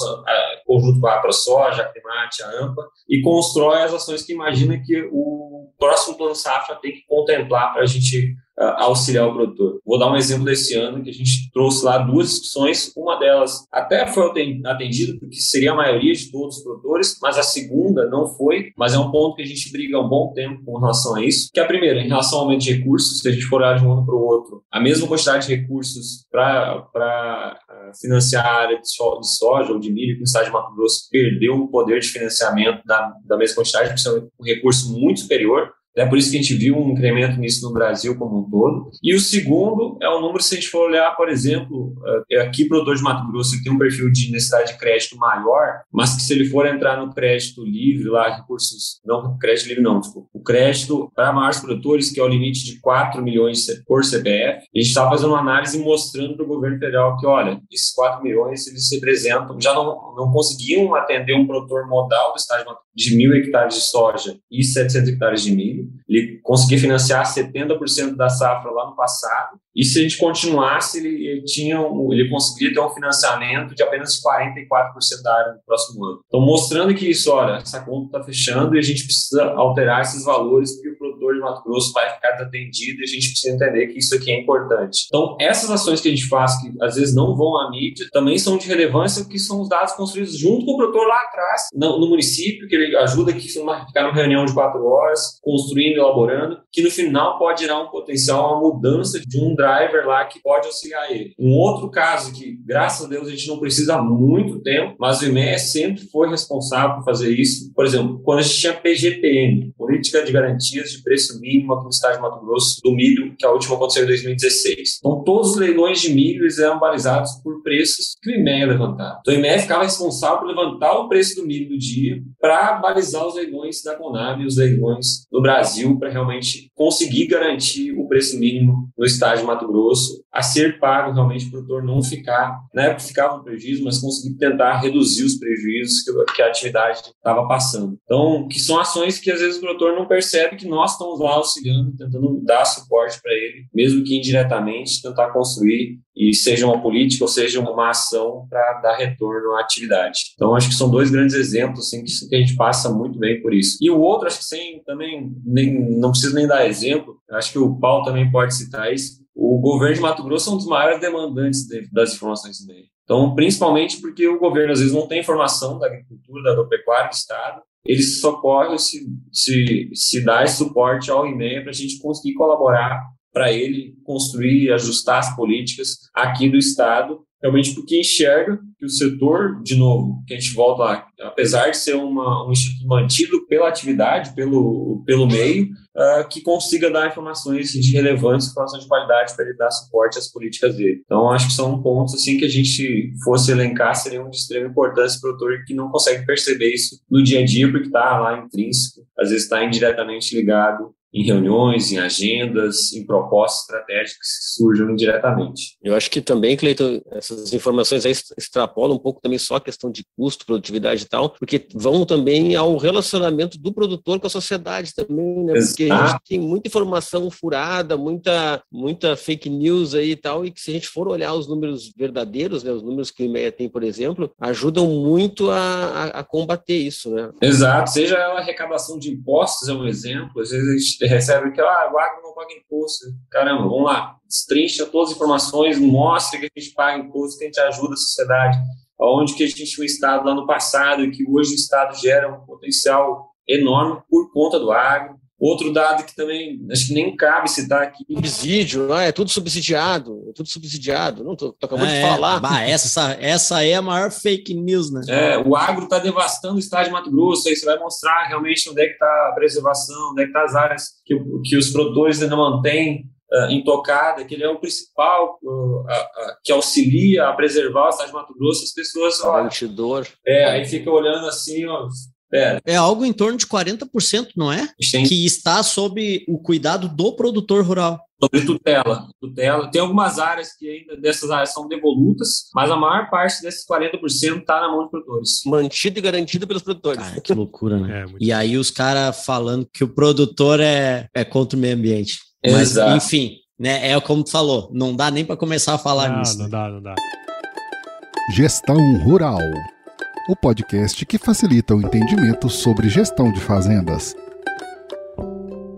conjunto com a ProSoja, a Climate, a AMPA, e constrói as ações que imagina que o próximo plano safra tem que contemplar para a gente auxiliar o produtor. Vou dar um exemplo desse ano que a gente trouxe lá duas discussões, uma delas até foi atendida, porque seria a maioria de todos os produtores, mas a segunda não foi, mas é um ponto que a gente briga há um bom tempo com relação a isso, que é a primeira, em relação ao aumento de recursos, se a gente for olhar de um ano para o outro, a mesma quantidade de recursos para ah, financiar a área de, soja ou de milho que estado de Mato Grosso perdeu o poder de financiamento da, da mesma quantidade, porque é um recurso muito superior, é por isso que a gente viu um incremento nisso no Brasil como um todo. E o segundo é o número, se a gente for olhar, por exemplo, eh, aqui, produtor de Mato Grosso, tem um perfil de necessidade de crédito maior, mas que se ele for entrar no crédito livre, lá, recursos, não, crédito livre não, desculpa, o crédito para maiores produtores, que é o limite de 4 milhões por CPF, a gente está fazendo uma análise mostrando para o governo federal que, olha, esses 4 milhões, eles representam, já não, não conseguiam atender um produtor modal do estado de mil hectares de soja e 700 hectares de milho, ele conseguia financiar 70% da safra lá no passado, e se a gente continuasse, ele, ele, tinha ele conseguiria ter um financiamento de apenas 44% da área no próximo ano. Então, mostrando que isso, olha, essa conta está fechando e a gente precisa alterar esses valores, porque o produtor de Mato Grosso vai ficar atendido e a gente precisa entender que isso aqui é importante. Então, essas ações que a gente faz, que às vezes não vão à mídia, também são de relevância, porque são os dados construídos junto com o produtor lá atrás, no, no município, que ele ajuda a ficar numa reunião de quatro horas, construindo, elaborando, que no final pode gerar um potencial, uma mudança de um driver lá que pode auxiliar ele. Um outro caso que, graças a Deus, a gente não precisa há muito tempo, mas o IMEA sempre foi responsável por fazer isso. Por exemplo, quando a gente tinha PGPM, Política de Garantias de Preço Mínimo aqui no estado de Mato Grosso, do milho, que a última aconteceu em 2016. Então, todos os leilões de milho eram balizados por preços que o IMEA levantava. Então, o IMEA ficava responsável por levantar o preço do milho do dia para balizar os leilões da Conab e os leilões do Brasil para realmente conseguir garantir o preço mínimo no estado de Mato Grosso a ser pago realmente para o produtor não ficar, na época ficava um prejuízo, mas conseguir tentar reduzir os prejuízos que, que a atividade estava passando. Então, que são ações que às vezes o produtor não percebe que nós estamos lá auxiliando, tentando dar suporte para ele, mesmo que indiretamente, tentar construir e seja uma política ou seja uma ação para dar retorno à atividade. Então, acho que são dois grandes exemplos assim, que a gente passa muito bem por isso. E o outro, acho que sem também, nem, não preciso nem dar exemplo, acho que o Paulo também pode citar isso, o governo de Mato Grosso é um dos maiores demandantes de, das informações meio. Então, principalmente porque o governo às vezes não tem informação da agricultura, da agropecuária do Estado, ele socorre, se, se, se dá esse suporte ao e-mail para a gente conseguir colaborar para ele construir e ajustar as políticas aqui do Estado realmente porque enxerga que o setor, de novo, que a gente volta lá, apesar de ser uma, um instituto mantido pela atividade, pelo, pelo meio, uh, que consiga dar informações de relevantes, informações de qualidade para ele dar suporte às políticas dele. Então, acho que são pontos assim que a gente fosse elencar seriam de extrema importância para o produtor que não consegue perceber isso no dia a dia, porque está lá intrínseco, às vezes está indiretamente ligado em reuniões, em agendas, em propostas estratégicas que surjam indiretamente. Eu acho que também, Cleiton, essas informações aí extrapolam um pouco também só a questão de custo, produtividade e tal, porque vão também ao relacionamento do produtor com a sociedade também, né? Porque a gente tem muita informação furada, muita, muita fake news aí e tal, e que se a gente for olhar os números verdadeiros, né, os números que o IMEA tem, por exemplo, ajudam muito a, a, a combater isso, né? Exato, seja a arrecadação de impostos é um exemplo, às vezes a gente recebe que ah, o agro não paga imposto. Caramba, vamos lá, destrincha todas as informações, mostra que a gente paga imposto, que a gente ajuda a sociedade, onde que a gente tinha um Estado lá no passado e que hoje o Estado gera um potencial enorme por conta do agro. Outro dado que também acho que nem cabe citar aqui. Subsídio, não é? é tudo subsidiado, é tudo subsidiado. Não, tô, tô acabando é, de falar. Bah, essa, essa é a maior fake news, né? É, o agro está devastando o estado de Mato Grosso, aí você vai mostrar realmente onde é que está a preservação, onde é que está as áreas que, que os produtores ainda mantêm uh, intocada, que ele é o principal uh, uh, que auxilia a preservar o estado de Mato Grosso, as pessoas. Garantidor. É, aí fica olhando assim, ó, é. é algo em torno de 40%, não é? Sim. Que está sob o cuidado do produtor rural. Sobre tutela. tutela. Tem algumas áreas que ainda dessas áreas são devolutas, mas a maior parte desses 40% está na mão dos produtores. Mantido e garantido pelos produtores. Ah, que loucura, né? É, e aí os caras falando que o produtor é, é contra o meio ambiente. Mas, Exato. enfim, né? É como tu falou, não dá nem para começar a falar não, nisso. Não dá, não dá. Gestão Rural o podcast que facilita o entendimento sobre gestão de fazendas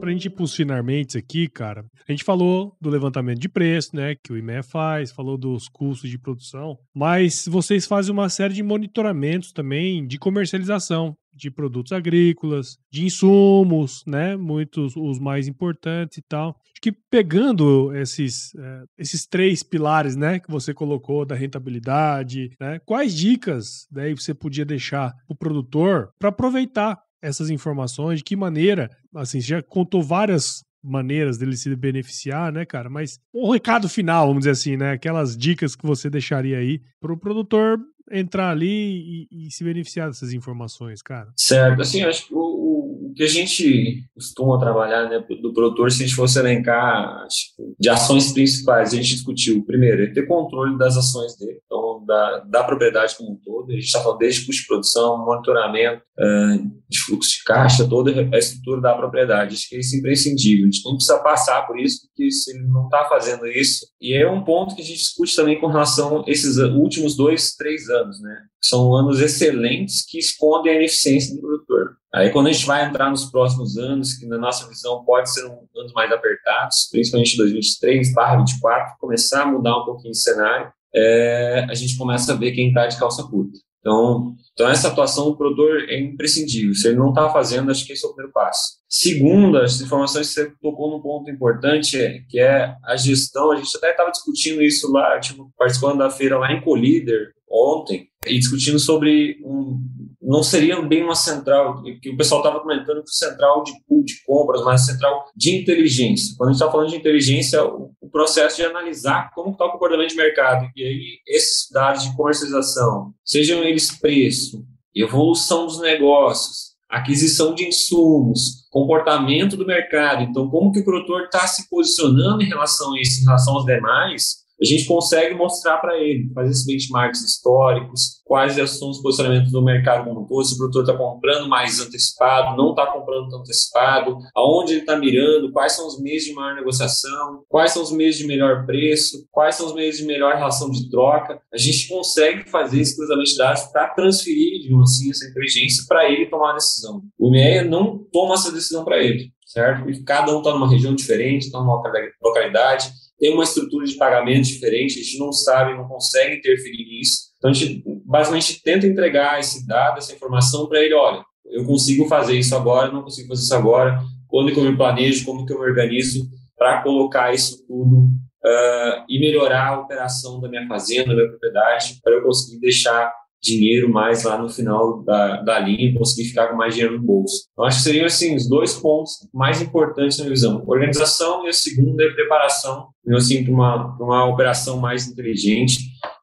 pra gente ir pros finalmente aqui, cara, a gente falou do levantamento de preço, né, que o IME faz, falou dos custos de produção, mas vocês fazem uma série de monitoramentos também de comercialização de produtos agrícolas, de insumos, né? Muitos os mais importantes e tal. Acho que pegando esses, é, esses três pilares, né, que você colocou da rentabilidade, né? Quais dicas daí você podia deixar o produtor para aproveitar essas informações? De que maneira? Assim, você já contou várias maneiras dele se beneficiar, né, cara? Mas o recado final, vamos dizer assim, né? Aquelas dicas que você deixaria aí para o produtor entrar ali e, e, se beneficiar dessas informações, cara? Certo, assim, acho que o, o que a gente costuma trabalhar, né, do produtor, se a gente fosse elencar acho, de ações principais, a gente discutiu, primeiro, é ter controle das ações dele, então, da, da propriedade como um todo, a gente está falando desde custo de produção, monitoramento, uh, de fluxo de caixa, toda a estrutura da propriedade, acho que isso é imprescindível, a gente não precisa passar por isso, porque se ele não está fazendo isso, e é um ponto que a gente discute também com relação a esses últimos dois, três anos, né? São anos excelentes que escondem a ineficiência do produtor. Aí, quando a gente vai entrar nos próximos anos, que na nossa visão pode ser um, anos mais apertados, principalmente 2023, barra 24, começar a mudar um pouquinho o cenário, é, a gente começa a ver quem está de calça curta. Então, então, essa atuação do produtor é imprescindível. Se ele não está fazendo, acho que esse é o primeiro passo. Segundo, as informações que você tocou num ponto importante, que é a gestão. A gente até estava discutindo isso lá, tipo, participando da feira lá em Colíder, ontem, e discutindo sobre um, não seria bem uma central, que o pessoal estava comentando que central de pool de compras, mas central de inteligência. Quando a gente está falando de inteligência, o, o, processo de analisar como está o comportamento de mercado, e aí esses dados de comercialização, sejam eles preço, evolução dos negócios, aquisição de insumos, comportamento do mercado, então como que o produtor está se posicionando em relação a isso, em relação aos demais, a gente consegue mostrar para ele, fazer esses benchmarks históricos, quais são os posicionamentos do mercado como todo, se o produtor está comprando mais antecipado, não está comprando tão antecipado, aonde ele está mirando, quais são os meses de maior negociação, quais são os meses de melhor preço, quais são os meses de melhor relação de troca. A gente consegue fazer esse cruzamento de dados para transferir, digamos assim, essa inteligência para ele tomar a decisão. O MEA não toma essa decisão para ele, certo? E cada um está numa região diferente, está numa localidade, tem uma estrutura de pagamento diferente, a gente não sabe, não consegue interferir nisso. Então, a gente basicamente tenta entregar esse dado, essa informação para ele, olha, eu consigo fazer isso agora, não consigo fazer isso agora, quando que eu me planejo, como que eu me organizo para colocar isso tudo uh, e melhorar a operação da minha fazenda, da minha propriedade, para eu conseguir deixar dinheiro mais lá no final da, da linha e conseguir ficar com mais dinheiro no bolso. Então, acho que seriam assim, os dois pontos mais importantes na visão. Organização e a segunda é preparação, assim, para uma, uma operação mais inteligente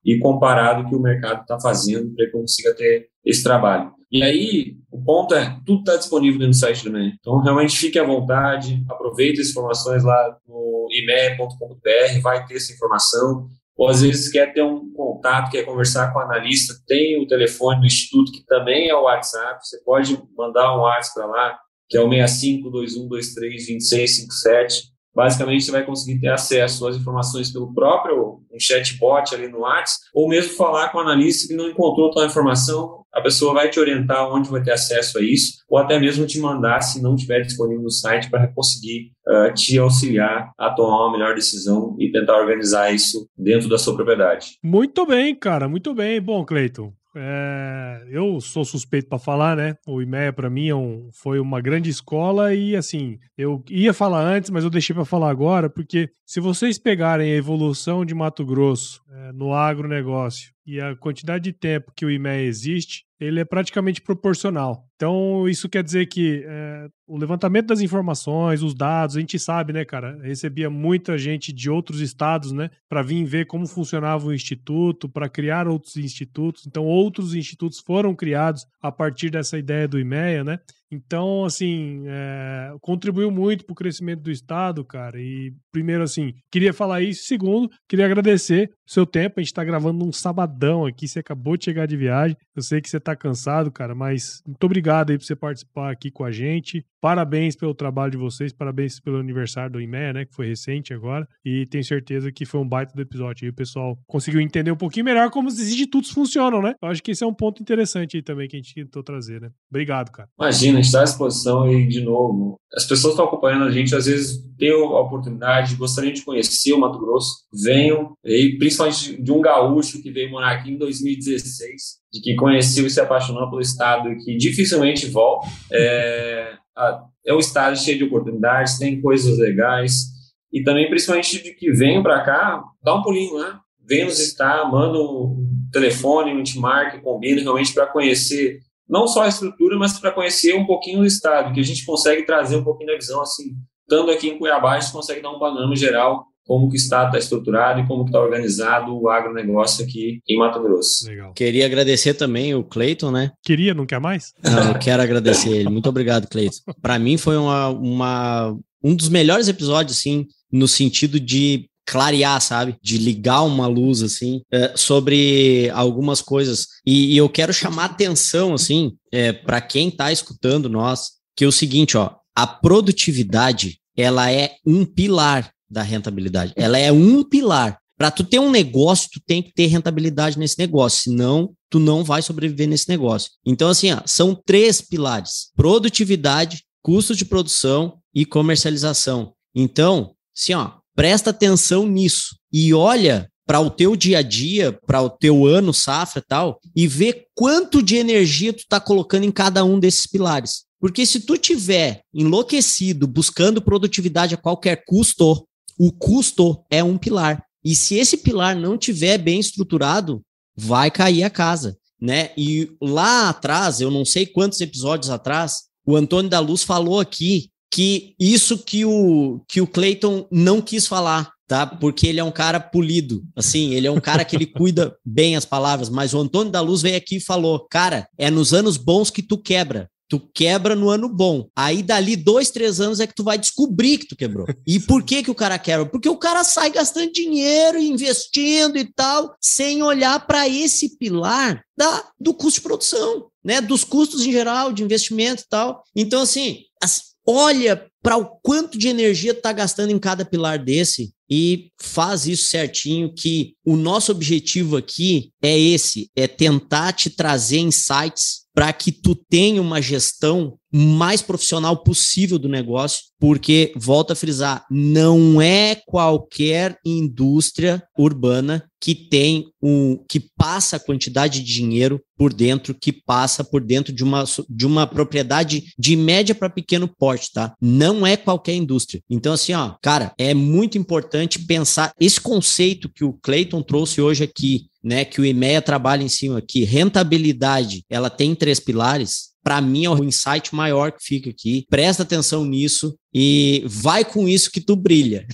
e comparado que o mercado está fazendo para que consiga ter esse trabalho. E aí, o ponto é, tudo está disponível no site do. Então, realmente fique à vontade, aproveite as informações lá no ime.com.br, vai ter essa informação ou às vezes quer ter um contato, quer conversar com o analista, tem o telefone do instituto, que também é o WhatsApp, você pode mandar um WhatsApp para lá, que é o 6521232657. Basicamente, você vai conseguir ter acesso às informações pelo próprio um chatbot ali no WhatsApp, ou mesmo falar com o analista que não encontrou tal informação, a pessoa vai te orientar onde vai ter acesso a isso, ou até mesmo te mandar, se não estiver disponível no site, para conseguir uh, te auxiliar a tomar uma melhor decisão e tentar organizar isso dentro da sua propriedade. Muito bem, cara, muito bem. Bom, Cleiton, é, eu sou suspeito para falar, né? O IMEA para mim é um, foi uma grande escola e assim, eu ia falar antes, mas eu deixei para falar agora, porque se vocês pegarem a evolução de Mato Grosso é, no agronegócio e a quantidade de tempo que o IMEA existe, ele é praticamente proporcional. Então, isso quer dizer que é, o levantamento das informações, os dados, a gente sabe, né, cara? Recebia muita gente de outros estados, né, para vir ver como funcionava o instituto, para criar outros institutos. Então, outros institutos foram criados a partir dessa ideia do IMEA, né? Então, assim, é, contribuiu muito para o crescimento do Estado, cara. E, primeiro, assim, queria falar isso. Segundo, queria agradecer o seu tempo. A gente está gravando um sabadão aqui. Você acabou de chegar de viagem. Eu sei que você está cansado, cara, mas muito obrigado aí por você participar aqui com a gente. Parabéns pelo trabalho de vocês, parabéns pelo aniversário do IME, né, que foi recente agora. E tenho certeza que foi um baita do episódio. E o pessoal conseguiu entender um pouquinho melhor como os institutos funcionam, né? Eu acho que esse é um ponto interessante aí também que a gente tentou trazer, né? Obrigado, cara. Imagina, gente está à disposição e, de novo, as pessoas estão acompanhando a gente, às vezes têm a oportunidade, gostariam de conhecer o Mato Grosso, venham, e principalmente de um gaúcho que veio morar aqui em 2016, de que conheceu e se apaixonou pelo estado e que dificilmente volta. É, é um estado cheio de oportunidades, tem coisas legais, e também principalmente de que venham para cá, dá um pulinho lá, venham nos estar, manda um telefone, um te marca, combina realmente para conhecer não só a estrutura, mas para conhecer um pouquinho do estado, que a gente consegue trazer um pouquinho da visão, assim, estando aqui em Cuiabá, a gente consegue dar um panorama geral como que o estado está estruturado e como está organizado o agronegócio aqui em Mato Grosso. Legal. Queria agradecer também o Cleiton, né? Queria, não quer mais? Não, eu quero agradecer ele. Muito obrigado, Cleiton. Para mim foi uma, uma, um dos melhores episódios, assim, no sentido de clarear, sabe? De ligar uma luz, assim, é, sobre algumas coisas. E, e, eu quero chamar atenção, assim, é, para quem está escutando nós, que é o seguinte, ó, a produtividade, ela é um pilar da rentabilidade. Ela é um pilar. Para tu ter um negócio, tu tem que ter rentabilidade nesse negócio, senão tu não vai sobreviver nesse negócio. Então, assim, ó, são três pilares: produtividade, custo de produção e comercialização. Então, assim, ó, Presta atenção nisso e olha para o teu dia a dia, para o teu ano safra e tal, e vê quanto de energia tu está colocando em cada um desses pilares. Porque se tu tiver enlouquecido buscando produtividade a qualquer custo, o custo é um pilar. E se esse pilar não tiver bem estruturado, vai cair a casa, né? E lá atrás, eu não sei quantos episódios atrás, o Antônio da Luz falou aqui que isso que o que o Clayton não quis falar, tá? Porque ele é um cara polido, assim, ele é um cara que ele cuida bem as palavras, mas o Antônio da Luz veio aqui e falou: "Cara, é nos anos bons que tu quebra. Tu quebra no ano bom. Aí dali dois, três anos é que tu vai descobrir que tu quebrou. E por que que o cara quebra? Porque o cara sai gastando dinheiro, investindo e tal, sem olhar para esse pilar da, do custo de produção, né? Dos custos em geral, de investimento e tal. Então, assim, as, olha para o quanto de energia está gastando em cada pilar desse e faz isso certinho que o nosso objetivo aqui é esse, é tentar te trazer insights para que tu tenha uma gestão mais profissional possível do negócio, porque, volto a frisar, não é qualquer indústria urbana que tem um que passa a quantidade de dinheiro por dentro, que passa por dentro de uma, de uma propriedade de média para pequeno porte, tá? Não é qualquer indústria. Então, assim, ó, cara, é muito importante pensar esse conceito que o Clayton trouxe hoje aqui, né? Que o IMEA trabalha em cima aqui, rentabilidade, ela tem três pilares para mim é o insight maior que fica aqui. Presta atenção nisso e vai com isso que tu brilha.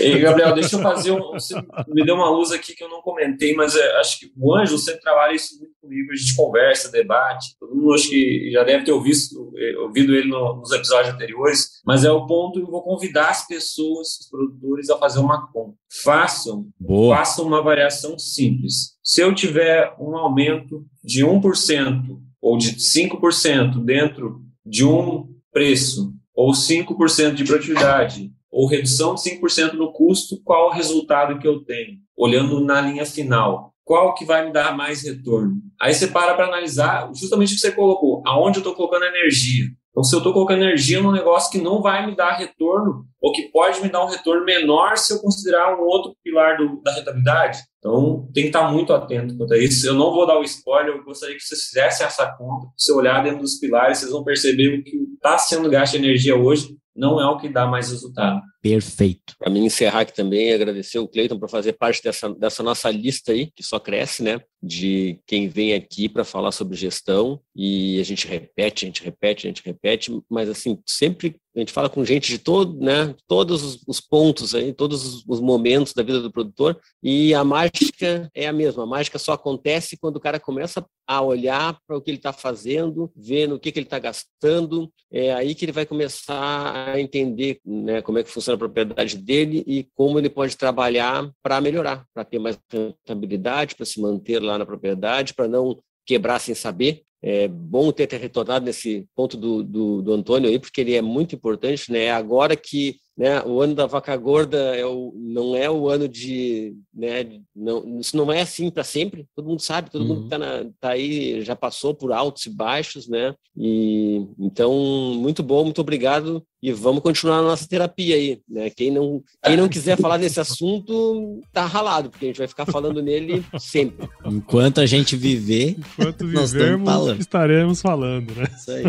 Ei, Gabriel, deixa eu fazer um. Você me deu uma luz aqui que eu não comentei, mas é, acho que o Anjo sempre trabalha isso muito comigo. A gente conversa, debate. Todo mundo acho que já deve ter ouvido, eh, ouvido ele no, nos episódios anteriores, mas é o ponto que eu vou convidar as pessoas, os produtores, a fazer uma conta. Façam, Boa. façam uma variação simples. Se eu tiver um aumento de 1% ou de 5% dentro de um preço, ou 5% de produtividade, ou redução de 5% no custo, qual o resultado que eu tenho? Olhando na linha final, qual que vai me dar mais retorno? Aí você para para analisar justamente o que você colocou, aonde eu estou colocando energia. Então, se eu estou colocando energia num negócio que não vai me dar retorno, ou que pode me dar um retorno menor se eu considerar um outro pilar do, da rentabilidade, então tem que estar muito atento quanto a isso. Eu não vou dar o spoiler, eu gostaria que vocês fizessem essa conta. Se olhar dentro dos pilares, vocês vão perceber o que está sendo gasto de energia hoje não é o que dá mais resultado. Perfeito. Para mim encerrar aqui também, agradecer o Cleiton por fazer parte dessa, dessa nossa lista aí, que só cresce, né? De quem vem aqui para falar sobre gestão e a gente repete, a gente repete, a gente repete, mas assim, sempre a gente fala com gente de todo, né, todos os pontos aí, todos os momentos da vida do produtor e a mágica é a mesma. A mágica só acontece quando o cara começa a olhar para o que ele está fazendo, ver no que, que ele está gastando. É aí que ele vai começar a entender né, como é que funciona a propriedade dele e como ele pode trabalhar para melhorar, para ter mais rentabilidade, para se manter lá na propriedade, para não quebrar sem saber. É bom ter, ter retornado nesse ponto do, do, do, Antônio aí, porque ele é muito importante, né? Agora que né? O ano da vaca gorda é o, não é o ano de, né? Não, isso não é assim para sempre. Todo mundo sabe, todo uhum. mundo tá, na, tá aí já passou por altos e baixos, né? E então muito bom, muito obrigado e vamos continuar a nossa terapia aí, né? Quem não, quem não quiser falar desse assunto tá ralado, porque a gente vai ficar falando nele sempre. Enquanto a gente viver, enquanto vivermos, falando. estaremos falando, né? Isso aí.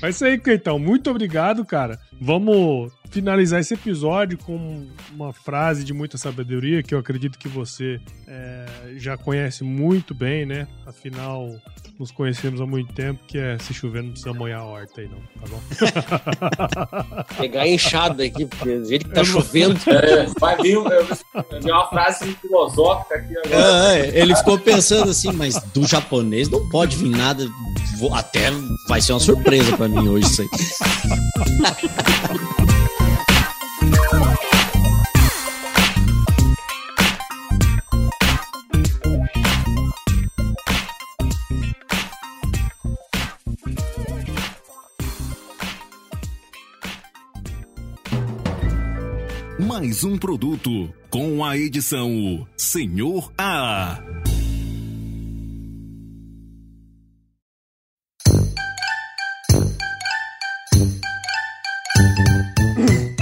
Mas isso aí, Keitão, muito obrigado, cara. Vamos finalizar esse episódio com uma frase de muita sabedoria que eu acredito que você é, já conhece muito bem, né? Afinal, nos conhecemos há muito tempo, que é se chover não precisa molhar a horta aí, não, tá bom? Pegar enxada aqui, porque do jeito que tá chovendo. É, vai vir uma frase filosófica aqui agora. É, ele ficou pensando assim, mas do japonês não pode vir nada. Até vai ser uma surpresa para mim hoje isso aí. mais um produto com a edição Senhor A.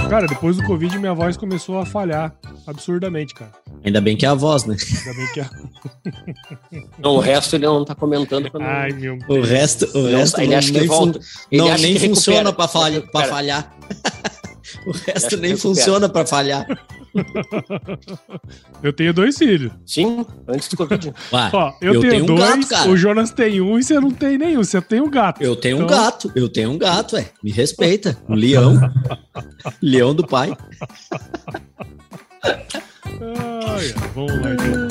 Cara, depois do Covid, minha voz começou a falhar absurdamente, cara. Ainda bem que é a voz, né? Ainda bem que é. não, o resto ele não tá comentando. Pra Ai, meu Deus. O resto, o resto ele acha que volta. Ele não, nem funciona para falha, pra falhar. O resto nem funciona para falhar. eu tenho dois filhos. Sim, antes do Covid. Ó, eu, eu tenho, tenho, dois, um gato, o Jonas tem um e você não tem nenhum. Você tem um gato. Eu tenho então... um gato, eu tenho um gato, é. Me respeita. Um leão. leão do pai. Ai, vamos lá, então.